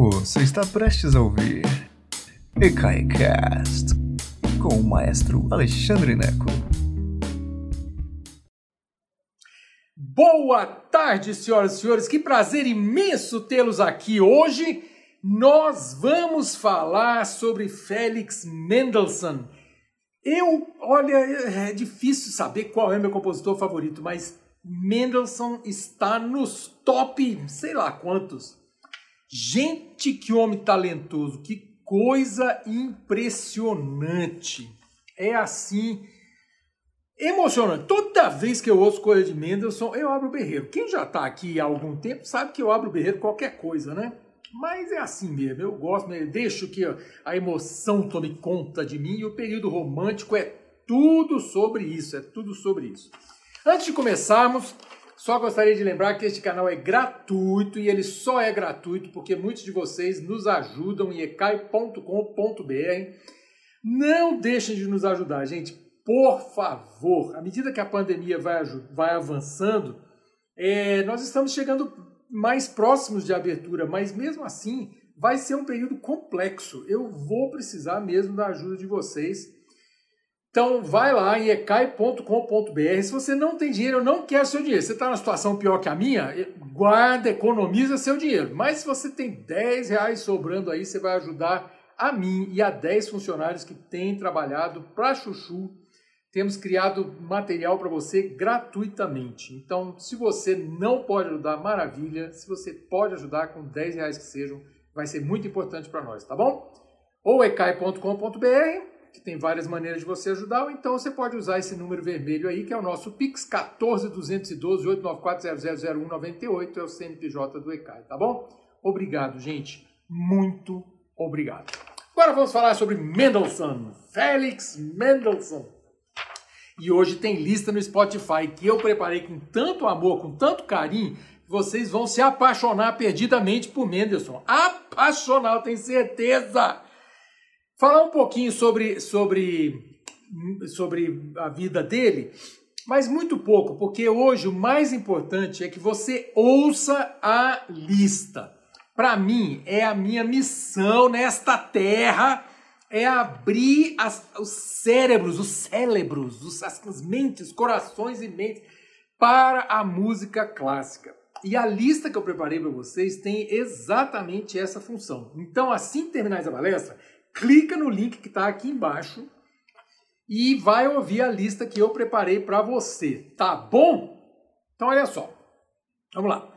Você está prestes a ouvir EKAICAST com o maestro Alexandre Neco. Boa tarde, senhoras e senhores. Que prazer imenso tê-los aqui hoje. Nós vamos falar sobre Félix Mendelssohn. Eu, olha, é difícil saber qual é meu compositor favorito, mas Mendelssohn está nos top, sei lá quantos. Gente, que homem talentoso, que coisa impressionante. É assim, emocionante. Toda vez que eu ouço coisa de Mendelssohn, eu abro o berreiro. Quem já está aqui há algum tempo sabe que eu abro o berreiro qualquer coisa, né? Mas é assim mesmo, eu gosto, eu deixo que a emoção tome conta de mim e o período romântico é tudo sobre isso, é tudo sobre isso. Antes de começarmos, só gostaria de lembrar que este canal é gratuito e ele só é gratuito porque muitos de vocês nos ajudam em ecai.com.br. Não deixem de nos ajudar, gente, por favor. À medida que a pandemia vai, vai avançando, é, nós estamos chegando mais próximos de abertura, mas mesmo assim vai ser um período complexo. Eu vou precisar mesmo da ajuda de vocês então vai lá em ecai.com.br. Se você não tem dinheiro, eu não quero seu dinheiro. Você está numa situação pior que a minha, guarda, economiza seu dinheiro. Mas se você tem 10 reais sobrando aí, você vai ajudar a mim e a 10 funcionários que têm trabalhado para Chuchu. Temos criado material para você gratuitamente. Então, se você não pode ajudar, maravilha. Se você pode ajudar com 10 reais que sejam, vai ser muito importante para nós, tá bom? Ou ecai.com.br que tem várias maneiras de você ajudar, ou então você pode usar esse número vermelho aí, que é o nosso Pix 14 212 894 000198, é o CNPJ do ECAI, tá bom? Obrigado, gente. Muito obrigado. Agora vamos falar sobre Mendelssohn, Félix Mendelssohn. E hoje tem lista no Spotify que eu preparei com tanto amor, com tanto carinho, que vocês vão se apaixonar perdidamente por Mendelssohn. Apaixonar, eu tenho certeza! Falar um pouquinho sobre, sobre, sobre a vida dele, mas muito pouco, porque hoje o mais importante é que você ouça a lista. Para mim, é a minha missão nesta terra é abrir as, os cérebros, os cérebros, os, as, as mentes, corações e mentes para a música clássica. E a lista que eu preparei para vocês tem exatamente essa função. Então, assim que terminar essa palestra, clica no link que está aqui embaixo e vai ouvir a lista que eu preparei para você, tá bom? Então olha só, vamos lá.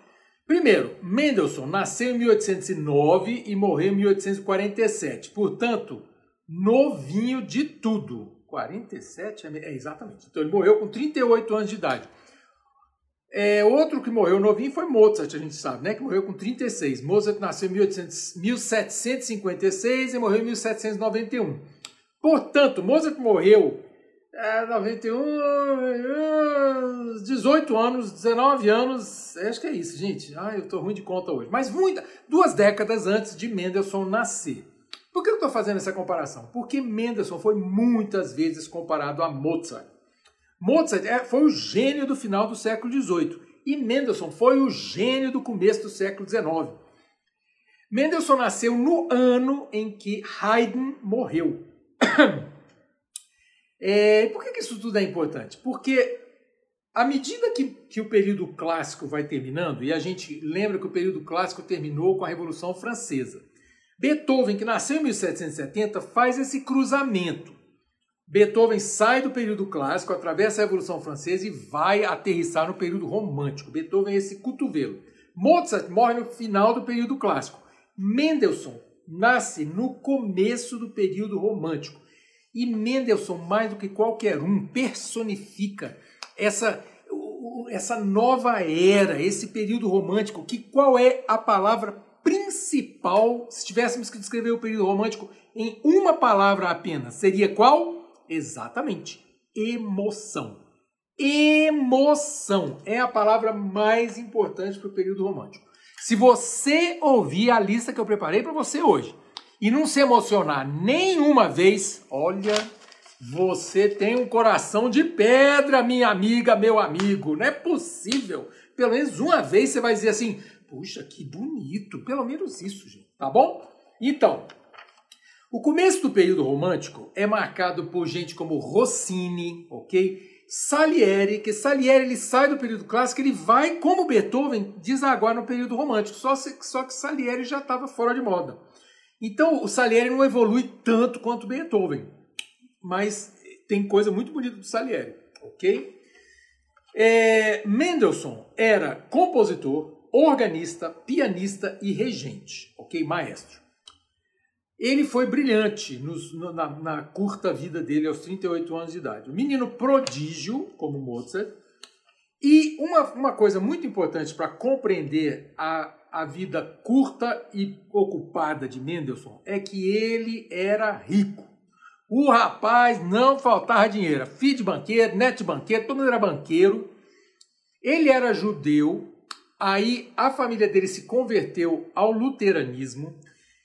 Primeiro, Mendelssohn nasceu em 1809 e morreu em 1847, portanto, novinho de tudo. 47 é, é exatamente. Então ele morreu com 38 anos de idade. É, outro que morreu novinho foi Mozart, a gente sabe, né? Que morreu com 36. Mozart nasceu em 1800, 1756 e morreu em 1791. Portanto, Mozart morreu é, 91, 18 anos, 19 anos, acho que é isso, gente. Ah, eu tô ruim de conta hoje. Mas muita, duas décadas antes de Mendelssohn nascer. Por que eu estou fazendo essa comparação? Porque Mendelssohn foi muitas vezes comparado a Mozart. Mozart é, foi o gênio do final do século XVIII e Mendelssohn foi o gênio do começo do século XIX. Mendelssohn nasceu no ano em que Haydn morreu. É, por que, que isso tudo é importante? Porque à medida que, que o período clássico vai terminando, e a gente lembra que o período clássico terminou com a Revolução Francesa, Beethoven, que nasceu em 1770, faz esse cruzamento Beethoven sai do período clássico, atravessa a Revolução Francesa e vai aterrissar no período romântico. Beethoven é esse cotovelo. Mozart morre no final do período clássico. Mendelssohn nasce no começo do período romântico. E Mendelssohn, mais do que qualquer um, personifica essa, essa nova era, esse período romântico, que qual é a palavra principal, se tivéssemos que descrever o período romântico em uma palavra apenas, seria qual? Exatamente. Emoção. Emoção é a palavra mais importante para o período romântico. Se você ouvir a lista que eu preparei para você hoje e não se emocionar nenhuma vez, olha, você tem um coração de pedra, minha amiga, meu amigo. Não é possível. Pelo menos uma vez você vai dizer assim: puxa, que bonito. Pelo menos isso, gente. Tá bom? Então, o começo do período romântico é marcado por gente como Rossini, ok? Salieri, que Salieri ele sai do período clássico, ele vai, como Beethoven, desaguar no período romântico, só, só que Salieri já estava fora de moda. Então o Salieri não evolui tanto quanto Beethoven, mas tem coisa muito bonita do Salieri, ok? É, Mendelssohn era compositor, organista, pianista e regente, ok? Maestro. Ele foi brilhante nos, na, na, curta vida dele, aos 38 anos de idade. Um menino prodígio, como Mozart. E uma, uma coisa muito importante para compreender a, a vida curta e ocupada de Mendelssohn é que ele era rico. O rapaz não faltava dinheiro. Filho de banqueiro, neto de banqueiro, todo mundo era banqueiro. Ele era judeu, aí a família dele se converteu ao luteranismo.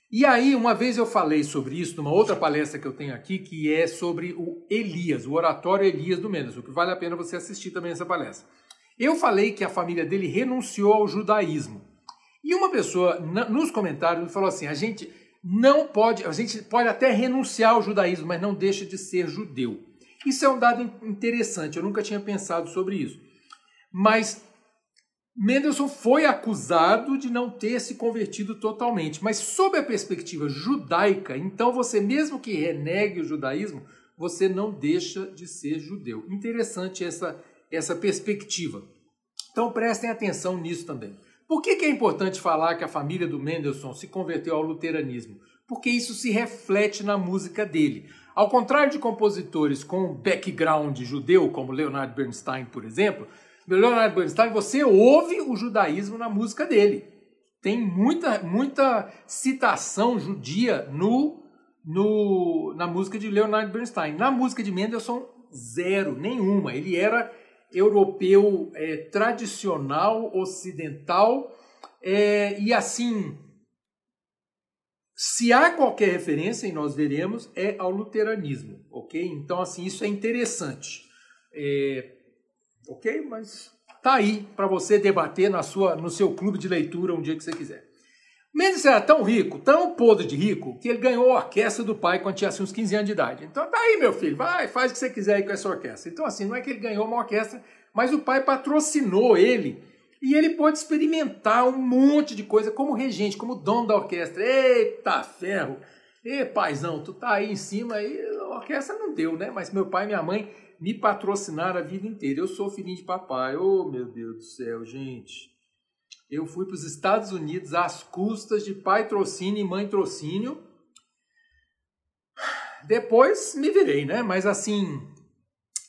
E aí, uma vez eu falei sobre isso numa outra palestra que eu tenho aqui, que é sobre o Elias, o oratório Elias do Mendelssohn, que vale a pena você assistir também essa palestra. Eu falei que a família dele renunciou ao judaísmo. E uma pessoa nos comentários me falou assim: a gente não pode, a gente pode até renunciar ao judaísmo, mas não deixa de ser judeu. Isso é um dado interessante, eu nunca tinha pensado sobre isso. Mas Mendelssohn foi acusado de não ter se convertido totalmente, mas sob a perspectiva judaica, então você mesmo que renegue o judaísmo, você não deixa de ser judeu. Interessante essa essa perspectiva. Então prestem atenção nisso também. Por que, que é importante falar que a família do Mendelssohn se converteu ao luteranismo? Porque isso se reflete na música dele. Ao contrário de compositores com background judeu, como Leonard Bernstein, por exemplo, Leonard Bernstein, você ouve o judaísmo na música dele. Tem muita, muita citação judia no, no, na música de Leonard Bernstein. Na música de Mendelssohn, zero, nenhuma. Ele era europeu é, tradicional, ocidental, é, e assim, se há qualquer referência, e nós veremos, é ao luteranismo, ok? Então, assim, isso é interessante. É, ok? Mas tá aí para você debater na sua, no seu clube de leitura um dia que você quiser. Mendes era tão rico, tão podre de rico, que ele ganhou a orquestra do pai quando tinha assim, uns 15 anos de idade. Então tá aí, meu filho, vai, faz o que você quiser aí com essa orquestra. Então, assim, não é que ele ganhou uma orquestra, mas o pai patrocinou ele e ele pôde experimentar um monte de coisa como regente, como dono da orquestra. Eita ferro! Ê, paizão, tu tá aí em cima e a orquestra não deu, né? Mas meu pai e minha mãe me patrocinaram a vida inteira. Eu sou filhinho de papai. Oh, meu Deus do céu, gente. Eu fui para os Estados Unidos às custas de pai trocínio e mãe trocínio. Depois me virei, né? Mas assim,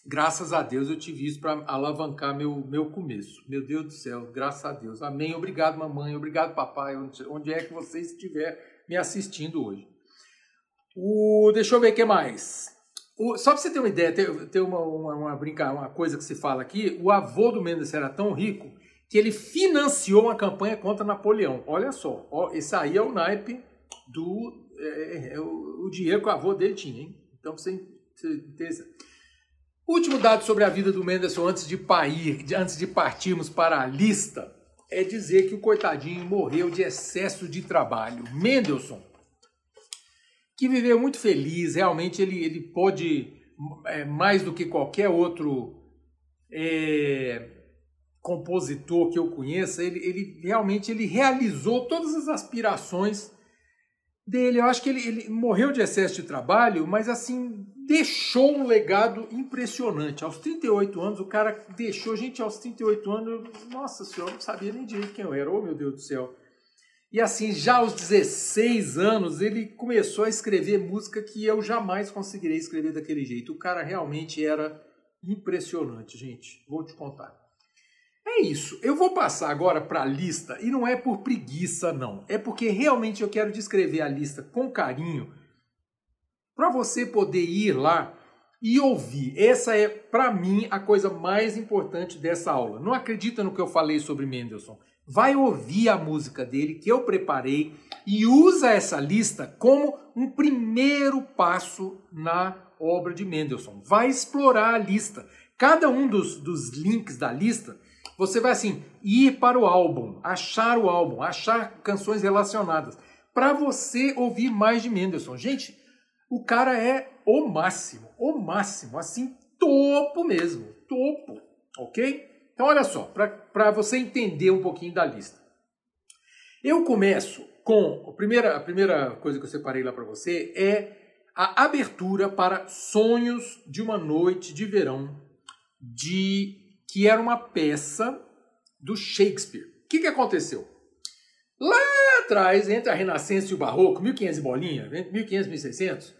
graças a Deus eu tive isso para alavancar meu, meu começo. Meu Deus do céu, graças a Deus. Amém. Obrigado, mamãe. Obrigado, papai. Onde é que você estiver me assistindo hoje. O, deixa eu ver o que mais. O, só para você ter uma ideia, ter uma, uma, uma, uma coisa que se fala aqui, o avô do Mendes era tão rico que ele financiou uma campanha contra Napoleão. Olha só, ó, esse aí é o naipe do é, é, é o, o, dinheiro que o avô dele tinha, hein? Então você, você ter... Último dado sobre a vida do Mendelssohn antes de, pair, antes de partirmos para a lista é dizer que o coitadinho morreu de excesso de trabalho. Mendelssohn que viveu muito feliz, realmente ele, ele pôde, é, mais do que qualquer outro é, compositor que eu conheça, ele, ele realmente ele realizou todas as aspirações dele. Eu acho que ele, ele morreu de excesso de trabalho, mas assim, deixou um legado impressionante. Aos 38 anos, o cara deixou, gente, aos 38 anos, nossa senhora, não sabia nem direito quem eu era, oh meu Deus do céu. E assim, já aos 16 anos, ele começou a escrever música que eu jamais conseguirei escrever daquele jeito. O cara realmente era impressionante, gente. Vou te contar. É isso. Eu vou passar agora para a lista, e não é por preguiça, não. É porque realmente eu quero descrever a lista com carinho, para você poder ir lá e ouvir. Essa é, para mim, a coisa mais importante dessa aula. Não acredita no que eu falei sobre Mendelssohn vai ouvir a música dele que eu preparei e usa essa lista como um primeiro passo na obra de Mendelssohn. Vai explorar a lista. Cada um dos, dos links da lista, você vai assim ir para o álbum, achar o álbum, achar canções relacionadas, para você ouvir mais de Mendelssohn. Gente, o cara é o máximo, o máximo, assim, topo mesmo, topo, ok? Então, olha só, para você entender um pouquinho da lista. Eu começo com a primeira, a primeira coisa que eu separei lá para você é a abertura para Sonhos de uma Noite de Verão, de que era uma peça do Shakespeare. O que, que aconteceu? Lá atrás, entre a Renascença e o Barroco, 1500 e bolinha, 1500 e 1600, é,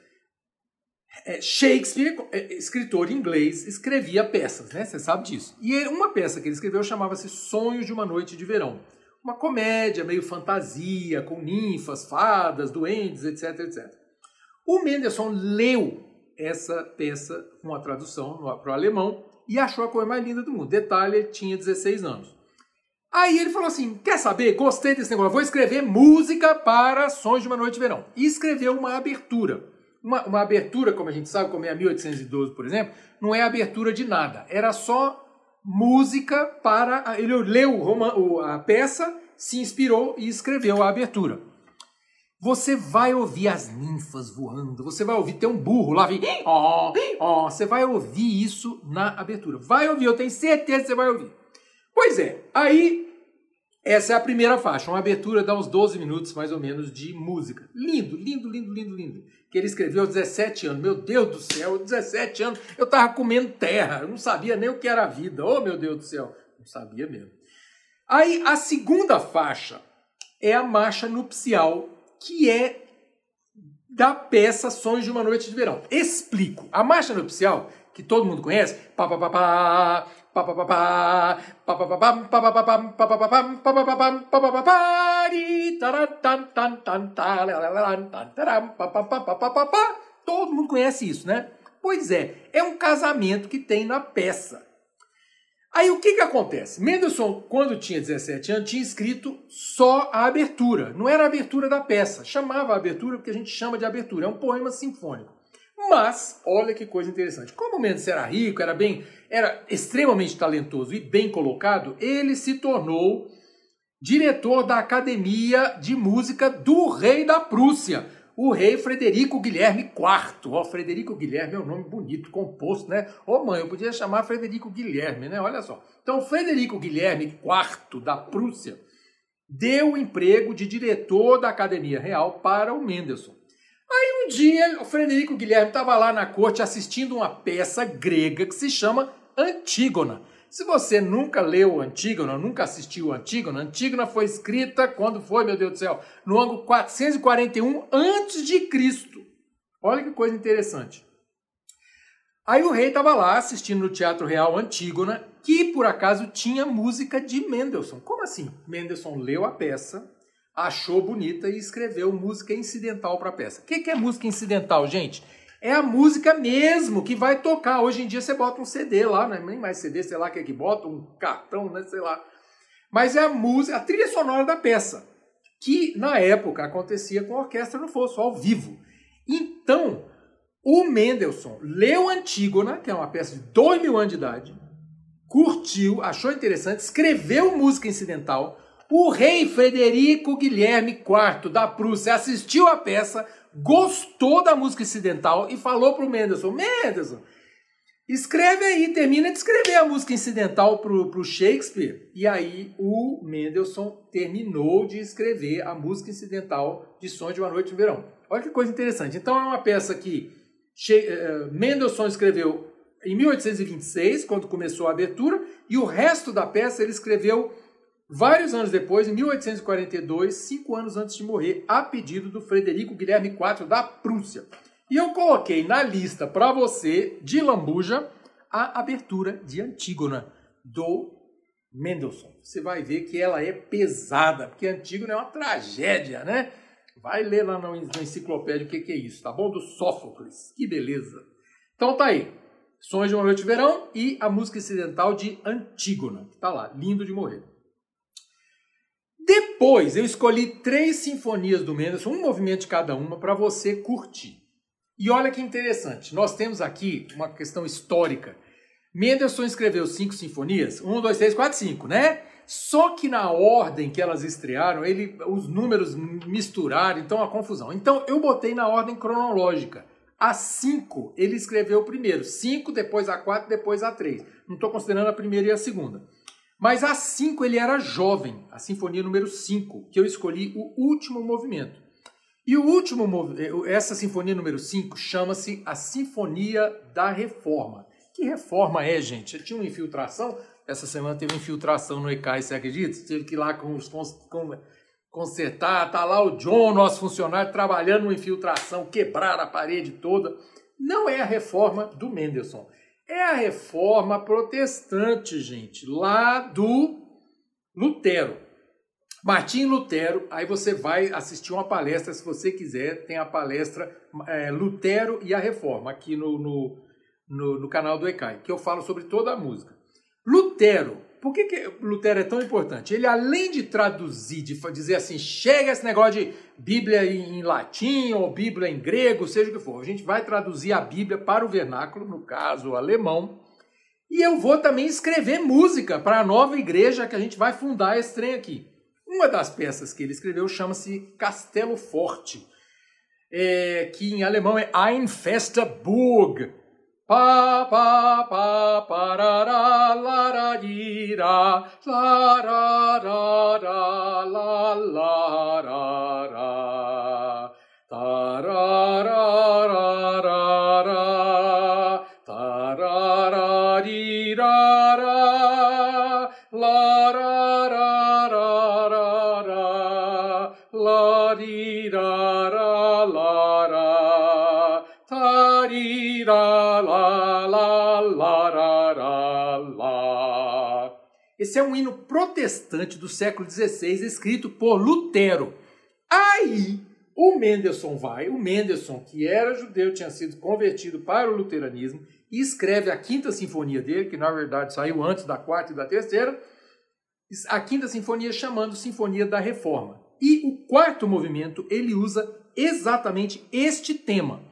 Shakespeare, é, escritor inglês, escrevia peças, né? Você sabe disso. E uma peça que ele escreveu chamava-se Sonhos de uma Noite de Verão. Uma comédia meio fantasia, com ninfas, fadas, duendes, etc, etc. O Mendelssohn leu essa peça com a tradução para o alemão e achou a coisa mais linda do mundo. Detalhe, ele tinha 16 anos. Aí ele falou assim: quer saber? Gostei desse negócio, vou escrever música para Sonhos de uma Noite de Verão. E escreveu uma abertura. Uma, uma abertura, como a gente sabe, como é a 1812, por exemplo, não é abertura de nada. Era só música para. Ele leu a peça, se inspirou e escreveu a abertura. Você vai ouvir as ninfas voando, você vai ouvir, tem um burro lá, vem, ó, ó, você vai ouvir isso na abertura. Vai ouvir, eu tenho certeza que você vai ouvir. Pois é, aí essa é a primeira faixa, uma abertura dá uns 12 minutos mais ou menos de música. Lindo, lindo, lindo, lindo, lindo. Que ele escreveu aos 17 anos. Meu Deus do céu, 17 anos eu tava comendo terra, eu não sabia nem o que era a vida. Oh, meu Deus do céu, não sabia mesmo. Aí a segunda faixa é a marcha nupcial que é da peça Sonhos de uma Noite de Verão. Explico. A marcha nupcial, que todo mundo conhece, todo mundo conhece isso, né? Pois é, é um casamento que tem na peça. Aí o que, que acontece? Mendelssohn, quando tinha 17 anos, tinha escrito só a abertura. Não era a abertura da peça. Chamava a abertura porque a gente chama de abertura. É um poema sinfônico. Mas, olha que coisa interessante. Como Mendes era rico, era bem, era extremamente talentoso e bem colocado, ele se tornou diretor da Academia de Música do Rei da Prússia o rei Frederico Guilherme IV. Ó, Frederico Guilherme é um nome bonito, composto, né? Ô mãe, eu podia chamar Frederico Guilherme, né? Olha só. Então, Frederico Guilherme IV da Prússia deu o emprego de diretor da Academia Real para o Mendelssohn. Um dia o Frederico Guilherme estava lá na corte assistindo uma peça grega que se chama Antígona. Se você nunca leu Antígona, nunca assistiu Antígona, Antígona foi escrita quando foi, meu Deus do céu, no ano 441 antes de Cristo. Olha que coisa interessante. Aí o rei estava lá assistindo no Teatro Real Antígona, que por acaso tinha música de Mendelssohn. Como assim? Mendelssohn leu a peça, achou bonita e escreveu música incidental para a peça. O que, que é música incidental, gente? é a música mesmo que vai tocar. Hoje em dia você bota um CD lá, não é nem mais CD, sei lá o que é que bota, um cartão, né, sei lá. Mas é a música, a trilha sonora da peça, que na época acontecia com a orquestra no fosso, ao vivo. Então, o Mendelssohn leu Antígona, que é uma peça de dois mil anos de idade, curtiu, achou interessante, escreveu música incidental. O rei Frederico Guilherme IV da Prússia assistiu a peça, gostou da música incidental e falou pro Mendelssohn: Mendelssohn, escreve aí, termina de escrever a música incidental pro, pro Shakespeare. E aí o Mendelssohn terminou de escrever a música incidental de Sonho de uma Noite de Verão. Olha que coisa interessante. Então é uma peça que eh, Mendelssohn escreveu em 1826, quando começou a abertura, e o resto da peça ele escreveu Vários anos depois, em 1842, cinco anos antes de morrer, a pedido do Frederico Guilherme IV da Prússia. E eu coloquei na lista para você, de lambuja, a abertura de Antígona, do Mendelssohn. Você vai ver que ela é pesada, porque Antígona é uma tragédia, né? Vai ler lá na enciclopédia o que, é isso, tá bom? Do Sófocles. Que beleza. Então tá aí. Sonhos de uma Noite de Verão e a música incidental de Antígona, que tá lá, lindo de morrer. Depois eu escolhi três sinfonias do Mendelssohn, um movimento de cada uma, para você curtir. E olha que interessante, nós temos aqui uma questão histórica. Mendelssohn escreveu cinco sinfonias, um, dois, três, quatro, cinco, né? Só que na ordem que elas estrearam, ele, os números misturaram, então a confusão. Então eu botei na ordem cronológica. A 5 ele escreveu primeiro, 5, depois a 4, depois a 3. Não estou considerando a primeira e a segunda. Mas a 5 ele era jovem, a sinfonia número 5, que eu escolhi o último movimento. E o último essa sinfonia número 5 chama-se a Sinfonia da Reforma. Que reforma é, gente? Tinha uma infiltração, essa semana teve infiltração no ECAI, você acredita? Teve que ir lá com os com, consertar, tá lá o John, nosso funcionário, trabalhando uma infiltração, quebrar a parede toda. Não é a reforma do Mendelssohn. É a reforma protestante, gente, lá do Lutero. Martim Lutero, aí você vai assistir uma palestra, se você quiser, tem a palestra é, Lutero e a Reforma, aqui no, no, no, no canal do ECAI, que eu falo sobre toda a música. Lutero, por que, que Lutero é tão importante? Ele, além de traduzir, de dizer assim, chega esse negócio de Bíblia em latim ou Bíblia em grego, seja o que for, a gente vai traduzir a Bíblia para o vernáculo, no caso, o alemão, e eu vou também escrever música para a nova igreja que a gente vai fundar esse trem aqui. Uma das peças que ele escreveu chama-se Castelo Forte, é, que em alemão é Ein Fester Burg, Pa pa pa pa ra ra la ra dee da la ra ra da la la. Esse é um hino protestante do século XVI, escrito por Lutero. Aí o Mendelssohn vai, o Mendelssohn, que era judeu, tinha sido convertido para o luteranismo, e escreve a quinta sinfonia dele, que na verdade saiu antes da quarta e da terceira, a quinta sinfonia chamando Sinfonia da Reforma. E o quarto movimento ele usa exatamente este tema.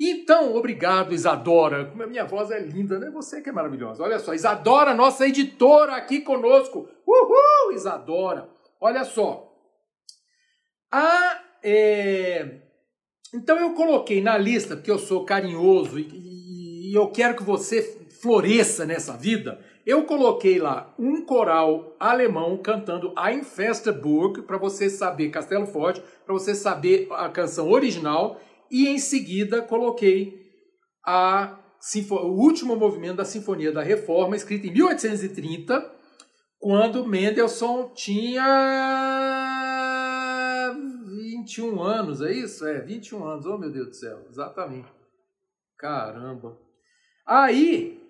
Então, obrigado, Isadora. Como a minha voz é linda, né? Você que é maravilhosa. Olha só, Isadora, nossa editora aqui conosco. Uhul, Isadora. Olha só. A, é... Então eu coloquei na lista, porque eu sou carinhoso e, e eu quero que você floresça nessa vida. Eu coloquei lá um coral alemão cantando Ein Festerburg, para você saber Castelo Forte, para você saber a canção original e em seguida coloquei a, o último movimento da Sinfonia da Reforma, escrito em 1830, quando Mendelssohn tinha 21 anos, é isso? É, 21 anos, oh meu Deus do céu, exatamente. Caramba. Aí,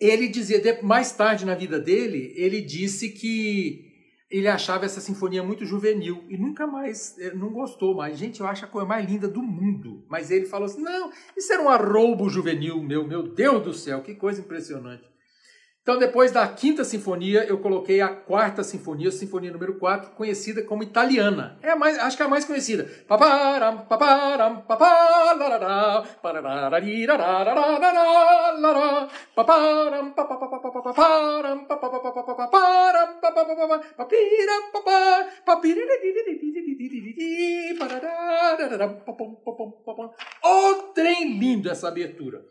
ele dizia, mais tarde na vida dele, ele disse que ele achava essa sinfonia muito juvenil e nunca mais, eh, não gostou mais. Gente, eu acho a coisa mais linda do mundo. Mas ele falou assim: não, isso era um arroubo juvenil meu, meu Deus do céu, que coisa impressionante. Então, depois da quinta sinfonia, eu coloquei a quarta sinfonia, a sinfonia número 4, conhecida como italiana. É mais, acho que é a mais conhecida. O trem lindo essa abertura.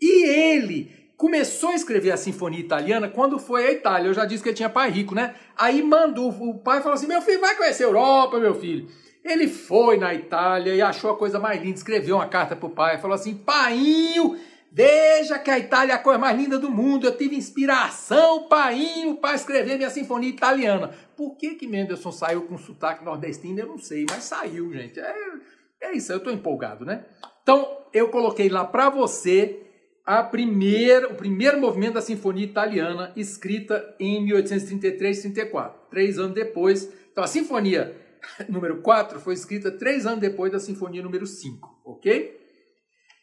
E ele começou a escrever a sinfonia italiana quando foi à Itália. Eu já disse que ele tinha pai rico, né? Aí mandou, o pai falou assim: meu filho, vai conhecer a Europa, meu filho. Ele foi na Itália e achou a coisa mais linda, escreveu uma carta pro pai, falou assim: painho, veja que a Itália é a coisa mais linda do mundo. Eu tive inspiração, painho, para escrever minha sinfonia italiana. Por que que Mendelssohn saiu com sotaque nordestino? Eu não sei, mas saiu, gente. É, é isso, eu tô empolgado, né? Então, eu coloquei lá para você a primeira, o primeiro movimento da Sinfonia Italiana, escrita em 1833-34, três anos depois. Então, a Sinfonia número 4 foi escrita três anos depois da Sinfonia número 5, ok?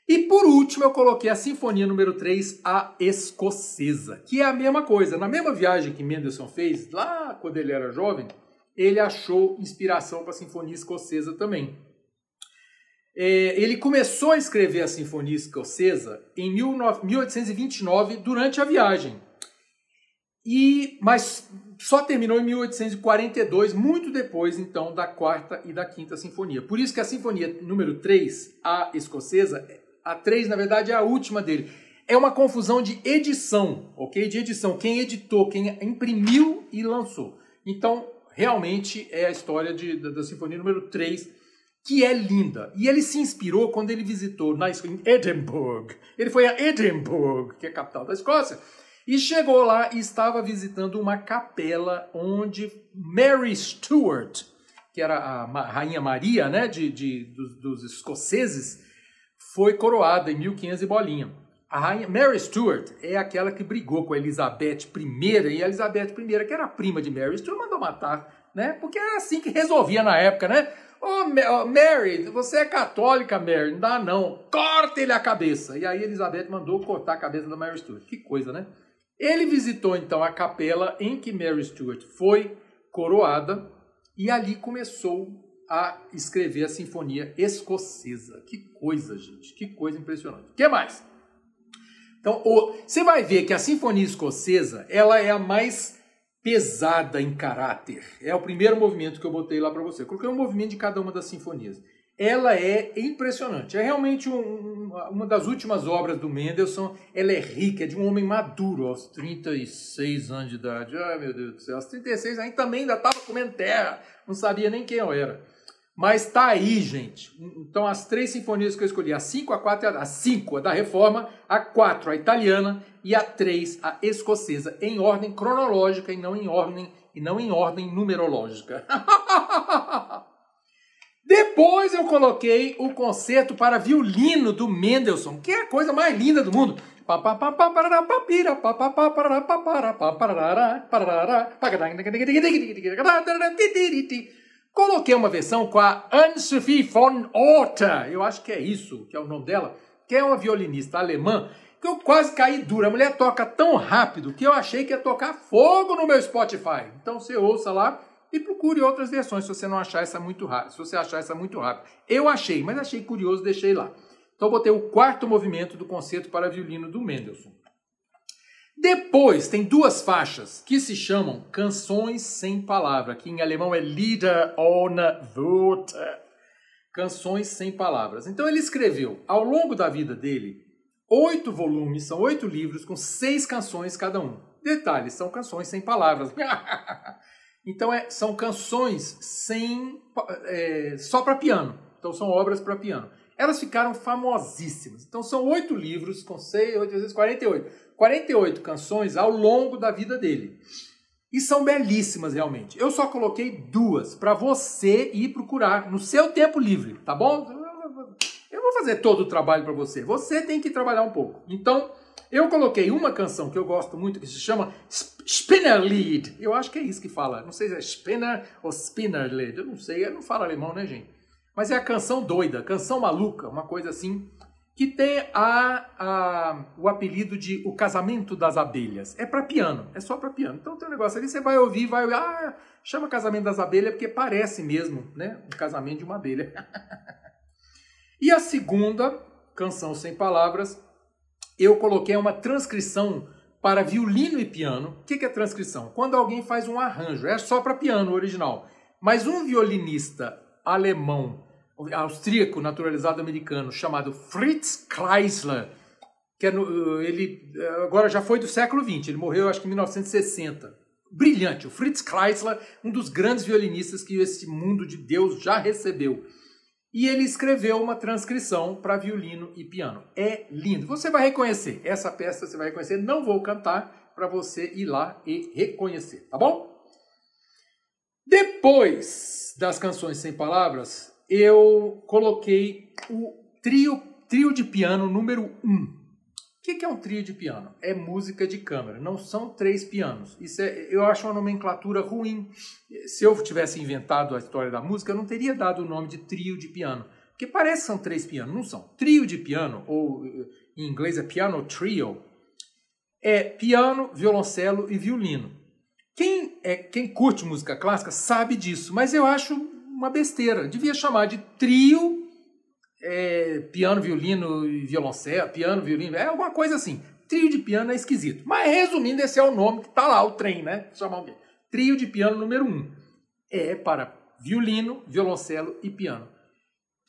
E por último, eu coloquei a Sinfonia número 3, a Escocesa, que é a mesma coisa. Na mesma viagem que Mendelssohn fez, lá quando ele era jovem, ele achou inspiração para a Sinfonia Escocesa também. É, ele começou a escrever a Sinfonia Escocesa em 1829, durante a viagem. E, mas só terminou em 1842, muito depois então da quarta e da quinta sinfonia. Por isso que a sinfonia número 3, a escocesa, a 3 na verdade é a última dele. É uma confusão de edição, ok? De edição. Quem editou, quem imprimiu e lançou. Então, realmente é a história de, da, da sinfonia número 3, que é linda. E ele se inspirou quando ele visitou na, em Edinburgh. Ele foi a Edinburgh, que é a capital da Escócia, e chegou lá e estava visitando uma capela onde Mary Stuart, que era a rainha Maria né, de, de dos, dos, escoceses, foi coroada em 1500 e bolinha. A rainha Mary Stuart é aquela que brigou com Elizabeth I, e Elizabeth I, que era prima de Mary Stuart, mandou matar, né? Porque era assim que resolvia na época, né? Ô, oh, Mary, você é católica, Mary, não dá não. Corta-lhe a cabeça. E aí Elizabeth mandou cortar a cabeça da Mary Stuart. Que coisa, né? Ele visitou então a capela em que Mary Stuart foi coroada e ali começou a escrever a Sinfonia Escocesa. Que coisa, gente, que coisa impressionante. O que mais? Então, você vai ver que a Sinfonia Escocesa ela é a mais pesada em caráter. É o primeiro movimento que eu botei lá para você. Coloquei um movimento de cada uma das sinfonias ela é impressionante. É realmente um, uma das últimas obras do Mendelssohn. Ela é rica, é de um homem maduro, aos 36 anos de idade. Ai, meu Deus do céu, aos 36 ainda também ainda estava comendo terra, não sabia nem quem eu era. Mas tá aí, gente. Então, as três sinfonias que eu escolhi, a 5, a 4 a 5, a da Reforma, a 4, a italiana, e a 3, a escocesa, em ordem cronológica e não em ordem, e não em ordem numerológica. Depois eu coloquei o concerto para violino do Mendelssohn, que é a coisa mais linda do mundo. Coloquei uma versão com a Anne-Sophie von Otter, eu acho que é isso, que é o nome dela, que é uma violinista alemã, que eu quase caí dura. A mulher toca tão rápido que eu achei que ia tocar fogo no meu Spotify. Então você ouça lá e procure outras versões se você não achar essa muito rápido. Se você achar essa muito rápido. Eu achei, mas achei curioso, deixei lá. Então botei o quarto movimento do concerto para violino do Mendelssohn. Depois tem duas faixas que se chamam Canções sem Palavra, que em alemão é Lieder ohne Worte. Canções sem Palavras. Então ele escreveu, ao longo da vida dele, oito volumes, são oito livros com seis canções cada um. Detalhe, são canções sem palavras. Então é, são canções sem é, só para piano. Então são obras para piano. Elas ficaram famosíssimas. Então são oito livros com seis, oito vezes 48. 48 canções ao longo da vida dele. E são belíssimas realmente. Eu só coloquei duas para você ir procurar no seu tempo livre, tá bom? Vou fazer todo o trabalho para você. Você tem que trabalhar um pouco. Então, eu coloquei uma canção que eu gosto muito que se chama Spinnerlied. Eu acho que é isso que fala. Não sei se é Spinner ou Spinnerlied. Eu não sei, eu não falo alemão, né, gente? Mas é a canção doida, canção maluca, uma coisa assim, que tem a, a, o apelido de O Casamento das Abelhas. É para piano, é só para piano. Então tem um negócio ali, você vai ouvir, vai ouvir, ah, chama Casamento das Abelhas porque parece mesmo, né? Um casamento de uma abelha. e a segunda canção sem palavras eu coloquei uma transcrição para violino e piano. O que é transcrição? Quando alguém faz um arranjo, é só para piano original. Mas um violinista alemão, austríaco, naturalizado americano, chamado Fritz Kreisler, que é no, ele agora já foi do século XX, ele morreu acho que em 1960. Brilhante, o Fritz Kreisler, um dos grandes violinistas que esse mundo de Deus já recebeu e ele escreveu uma transcrição para violino e piano. É lindo. Você vai reconhecer. Essa peça você vai reconhecer. Não vou cantar para você ir lá e reconhecer, tá bom? Depois das canções sem palavras, eu coloquei o trio, trio de piano número 1. Um. O que é um trio de piano? É música de câmara, não são três pianos. Isso é, eu acho uma nomenclatura ruim. Se eu tivesse inventado a história da música, eu não teria dado o nome de trio de piano, porque parece que são três pianos, não são. Trio de piano, ou em inglês é piano trio, é piano, violoncelo e violino. Quem, é, quem curte música clássica sabe disso, mas eu acho uma besteira. Devia chamar de trio é, piano, violino e violoncelo, piano, violino, é alguma coisa assim. Trio de piano é esquisito. Mas resumindo, esse é o nome que tá lá, o trem, né? Chamar alguém. trio de piano número 1. Um. É para violino, violoncelo e piano.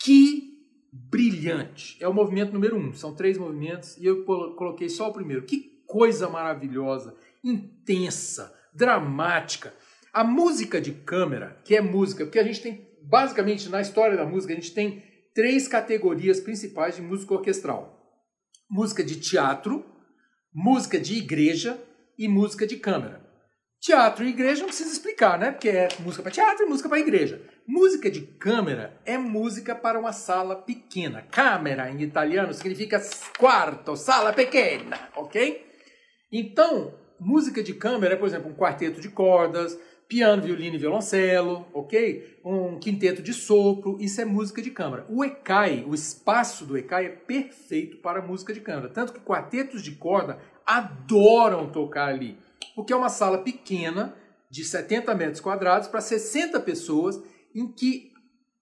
Que brilhante! É o movimento número 1. Um. São três movimentos e eu coloquei só o primeiro. Que coisa maravilhosa, intensa, dramática. A música de câmera, que é música, porque a gente tem, basicamente, na história da música, a gente tem três categorias principais de música orquestral: música de teatro, música de igreja e música de câmara. Teatro e igreja não precisa explicar, né? Porque é música para teatro e música para igreja. Música de câmara é música para uma sala pequena. Câmera em italiano significa quarto, sala pequena, ok? Então, música de câmara é, por exemplo, um quarteto de cordas, piano, violino e violoncelo, ok? Um quinteto de sopro, isso é música de câmara. O ECAI, o espaço do ECAI é perfeito para música de câmara, tanto que quartetos de corda adoram tocar ali, porque é uma sala pequena, de 70 metros quadrados, para 60 pessoas, em que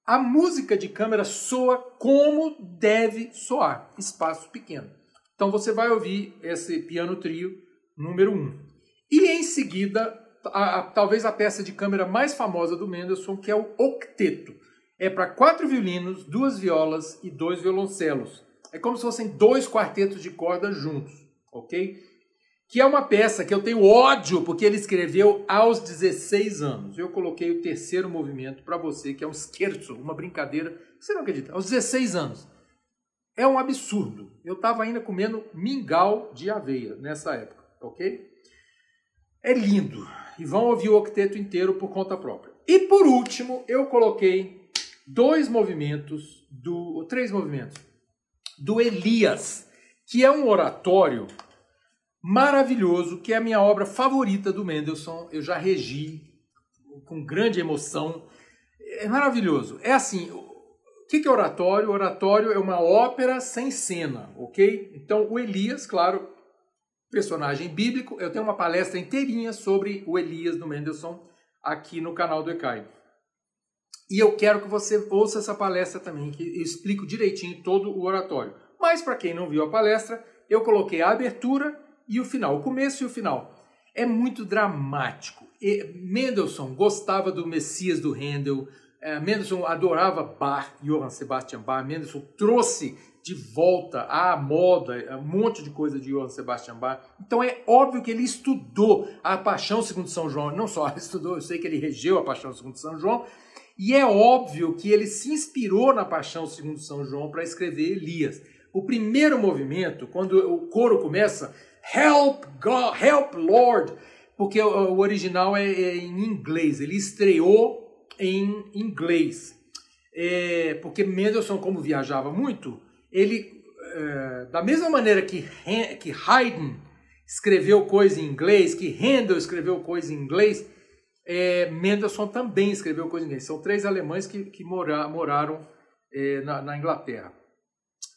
a música de câmara soa como deve soar, espaço pequeno. Então você vai ouvir esse piano trio número 1. Um. E em seguida a, a, talvez a peça de câmera mais famosa do Mendelssohn, que é o octeto. É para quatro violinos, duas violas e dois violoncelos. É como se fossem dois quartetos de cordas juntos, ok? Que é uma peça que eu tenho ódio porque ele escreveu aos 16 anos. Eu coloquei o terceiro movimento para você, que é um scherzo, uma brincadeira. Você não acredita? Aos 16 anos. É um absurdo. Eu estava ainda comendo mingau de aveia nessa época, ok? É lindo e vão ouvir o octeto inteiro por conta própria. E por último, eu coloquei dois movimentos do três movimentos do Elias, que é um oratório maravilhoso, que é a minha obra favorita do Mendelssohn. Eu já regi com grande emoção. É maravilhoso. É assim, o que é oratório? Oratório é uma ópera sem cena, ok? Então o Elias, claro, personagem bíblico. Eu tenho uma palestra inteirinha sobre o Elias do Mendelssohn aqui no canal do ECAI. E eu quero que você ouça essa palestra também, que eu explico direitinho todo o oratório. Mas para quem não viu a palestra, eu coloquei a abertura e o final, o começo e o final. É muito dramático. E Mendelssohn gostava do Messias do Handel, é, Mendelssohn adorava Bach, Johann Sebastian Bach. Mendelssohn trouxe de volta à moda, um monte de coisa de Johann Sebastian Bach. Então é óbvio que ele estudou a Paixão segundo São João, não só estudou, eu sei que ele regeu a Paixão segundo São João, e é óbvio que ele se inspirou na Paixão segundo São João para escrever Elias. O primeiro movimento, quando o coro começa, Help God, Help Lord, porque o, original é, é em inglês, ele estreou em inglês. É, porque Mendelssohn, como viajava muito, ele, é, da mesma maneira que, que Haydn escreveu coisa em inglês, que Handel escreveu coisa em inglês, é, Mendelssohn também escreveu coisa em inglês. São três alemães que, que mora, moraram é, na, na, Inglaterra.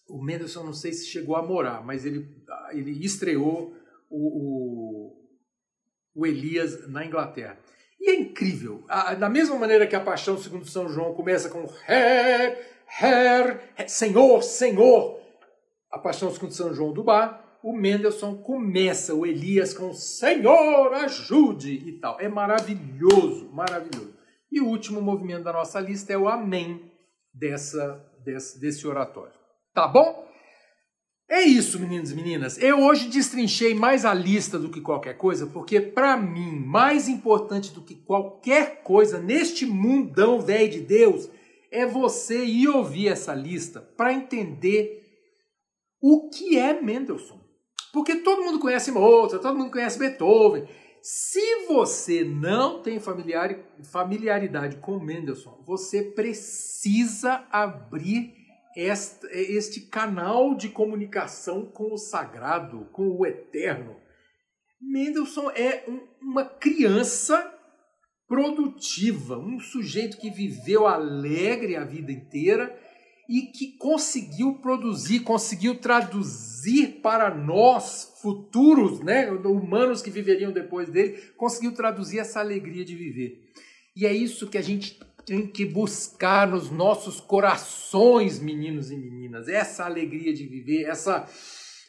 O Mendelssohn não sei se chegou a morar, mas ele, ele estreou o, o, o Elias na Inglaterra. E é incrível. A, da mesma maneira que a Paixão segundo São João começa com Herr, Herr, Senhor, Senhor. A Paixão segundo São João do Bar, o Mendelssohn começa o Elias com Senhor, ajude e tal. É maravilhoso, maravilhoso. E o último movimento da nossa lista é o Amém dessa, desse, desse oratório. Tá bom? É isso, meninos e meninas. Eu hoje destrinchei mais a lista do que qualquer coisa, porque para mim, mais importante do que qualquer coisa neste mundão velho de Deus é você ir ouvir essa lista para entender o que é Mendelssohn. Porque todo mundo conhece Mozart, todo mundo conhece Beethoven. Se você não tem familiaridade com Mendelssohn, você precisa abrir este, este canal de comunicação com o sagrado, com o eterno. Mendelssohn é um, uma criança produtiva, um sujeito que viveu alegre a vida inteira e que conseguiu produzir, conseguiu traduzir para nós futuros, né, humanos que viveriam depois dele, conseguiu traduzir essa alegria de viver. E é isso que a gente tem que buscar nos nossos corações, meninos e meninas, essa alegria de viver, essa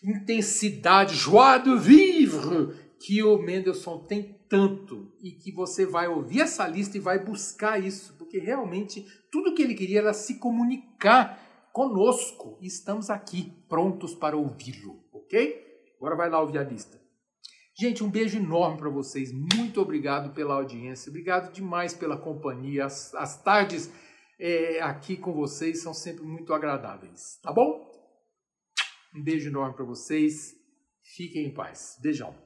intensidade, joie de vivre que o Mendelssohn tem tanto e que você vai ouvir essa lista e vai buscar isso, porque realmente tudo que ele queria era se comunicar conosco e estamos aqui prontos para ouvi-lo, ok? Agora vai lá ouvir a lista. Gente, um beijo enorme para vocês. Muito obrigado pela audiência. Obrigado demais pela companhia. As, as tardes é, aqui com vocês são sempre muito agradáveis, tá bom? Um beijo enorme para vocês. Fiquem em paz. Beijão.